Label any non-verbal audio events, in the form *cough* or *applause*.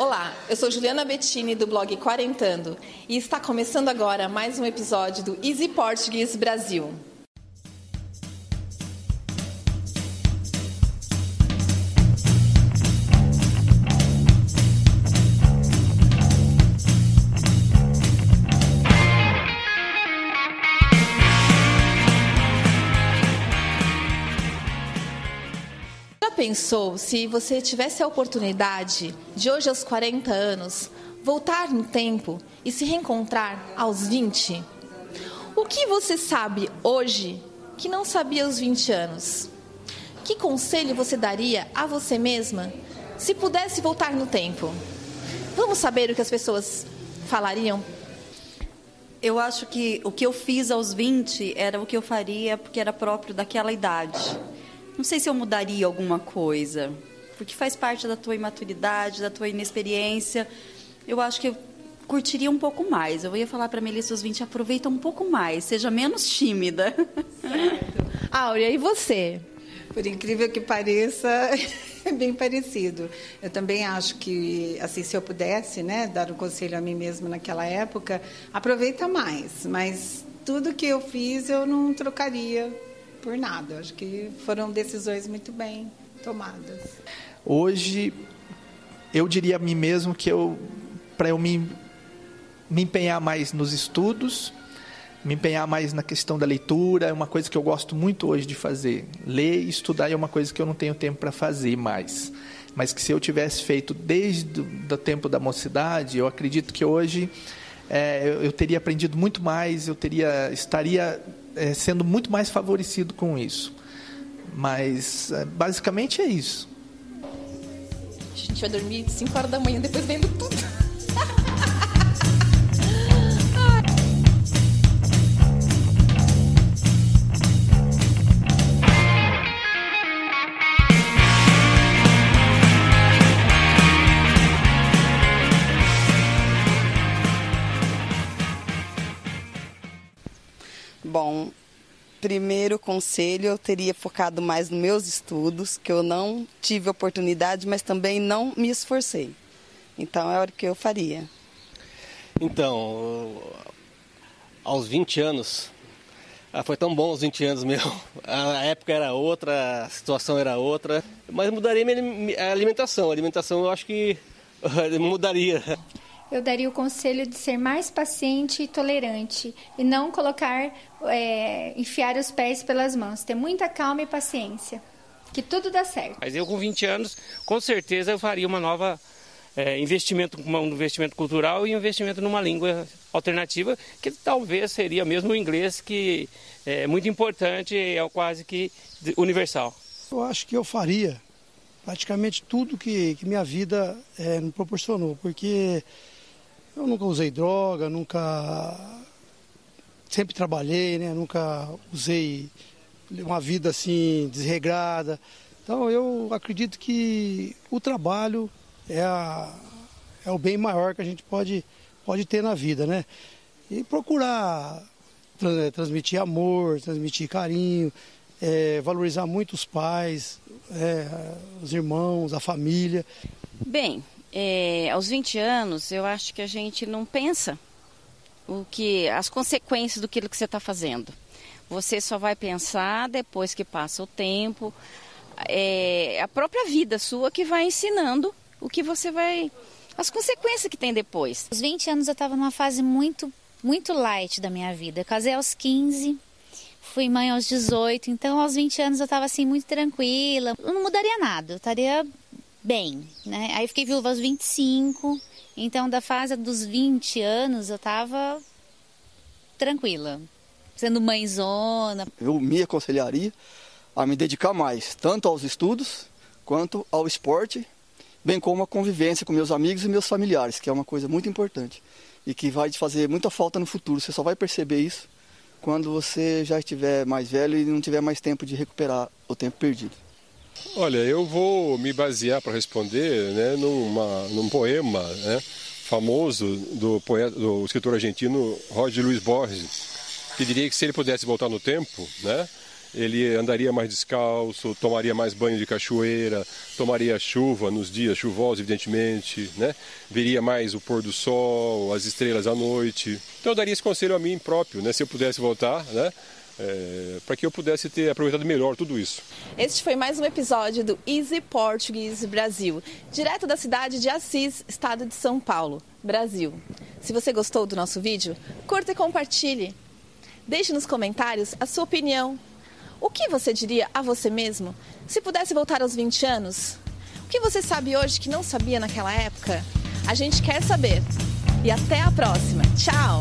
Olá, eu sou Juliana Bettini do blog Quarentando e está começando agora mais um episódio do Easy Portuguese Brasil. Pensou se você tivesse a oportunidade de hoje aos 40 anos voltar no tempo e se reencontrar aos 20? O que você sabe hoje que não sabia aos 20 anos? Que conselho você daria a você mesma se pudesse voltar no tempo? Vamos saber o que as pessoas falariam? Eu acho que o que eu fiz aos 20 era o que eu faria porque era próprio daquela idade. Não sei se eu mudaria alguma coisa, porque faz parte da tua imaturidade, da tua inexperiência. Eu acho que eu curtiria um pouco mais. Eu ia falar para Melissa aos 20, aproveita um pouco mais, seja menos tímida. Certo. *laughs* Áurea, e você? Por incrível que pareça, *laughs* é bem parecido. Eu também acho que, assim, se eu pudesse, né, dar um conselho a mim mesma naquela época, aproveita mais. Mas tudo que eu fiz eu não trocaria por nada. Acho que foram decisões muito bem tomadas. Hoje, eu diria a mim mesmo que eu, para eu me, me empenhar mais nos estudos, me empenhar mais na questão da leitura, é uma coisa que eu gosto muito hoje de fazer. Ler e estudar é uma coisa que eu não tenho tempo para fazer mais. Mas que se eu tivesse feito desde o tempo da mocidade, eu acredito que hoje é, eu, eu, teria aprendido muito mais, eu teria estaria é, sendo muito mais favorecido com isso. Mas é, basicamente é isso. A gente vai dormir 5 horas da manhã depois vendo tudo. *laughs* Bom, primeiro conselho eu teria focado mais nos meus estudos, que eu não tive oportunidade, mas também não me esforcei. Então é o que eu faria. Então, aos 20 anos, ah, foi tão bom aos 20 anos meu. *laughs* A época era outra, a situação era outra, mas mudaria minha alimentação. A alimentação eu acho que *laughs* mudaria eu daria o conselho de ser mais paciente e tolerante e não colocar, é, enfiar os pés pelas mãos. Ter muita calma e paciência, que tudo dá certo. Mas eu com 20 anos, com certeza eu faria uma nova é, investimento, um investimento cultural e um investimento numa língua alternativa, que talvez seria mesmo o inglês, que é muito importante e é quase que universal. Eu acho que eu faria praticamente tudo que, que minha vida é, me proporcionou, porque eu nunca usei droga, nunca. Sempre trabalhei, né? Nunca usei uma vida assim desregrada. Então eu acredito que o trabalho é, a, é o bem maior que a gente pode, pode ter na vida, né? E procurar transmitir amor, transmitir carinho, é, valorizar muito os pais, é, os irmãos, a família. Bem, é, aos 20 anos, eu acho que a gente não pensa o que as consequências do que você está fazendo. Você só vai pensar depois que passa o tempo. É a própria vida sua que vai ensinando o que você vai. as consequências que tem depois. Aos 20 anos eu estava numa fase muito, muito light da minha vida. Eu casei aos 15, fui mãe aos 18, então aos 20 anos eu estava assim muito tranquila. Eu não mudaria nada, eu estaria bem, né? Aí fiquei viúva aos 25, então da fase dos 20 anos eu tava tranquila, sendo mãezona. Eu me aconselharia a me dedicar mais, tanto aos estudos quanto ao esporte, bem como a convivência com meus amigos e meus familiares, que é uma coisa muito importante e que vai te fazer muita falta no futuro. Você só vai perceber isso quando você já estiver mais velho e não tiver mais tempo de recuperar o tempo perdido. Olha, eu vou me basear para responder né, numa, num poema né, famoso do, poeta, do escritor argentino Jorge Luiz Borges, que diria que se ele pudesse voltar no tempo, né, ele andaria mais descalço, tomaria mais banho de cachoeira, tomaria chuva nos dias chuvosos, evidentemente, né? Veria mais o pôr do sol, as estrelas à noite. Então eu daria esse conselho a mim próprio, né? Se eu pudesse voltar, né? É, para que eu pudesse ter aproveitado melhor tudo isso. Este foi mais um episódio do Easy Portuguese Brasil, direto da cidade de Assis, estado de São Paulo, Brasil. Se você gostou do nosso vídeo, curta e compartilhe. Deixe nos comentários a sua opinião. O que você diria a você mesmo se pudesse voltar aos 20 anos? O que você sabe hoje que não sabia naquela época? A gente quer saber. E até a próxima. Tchau!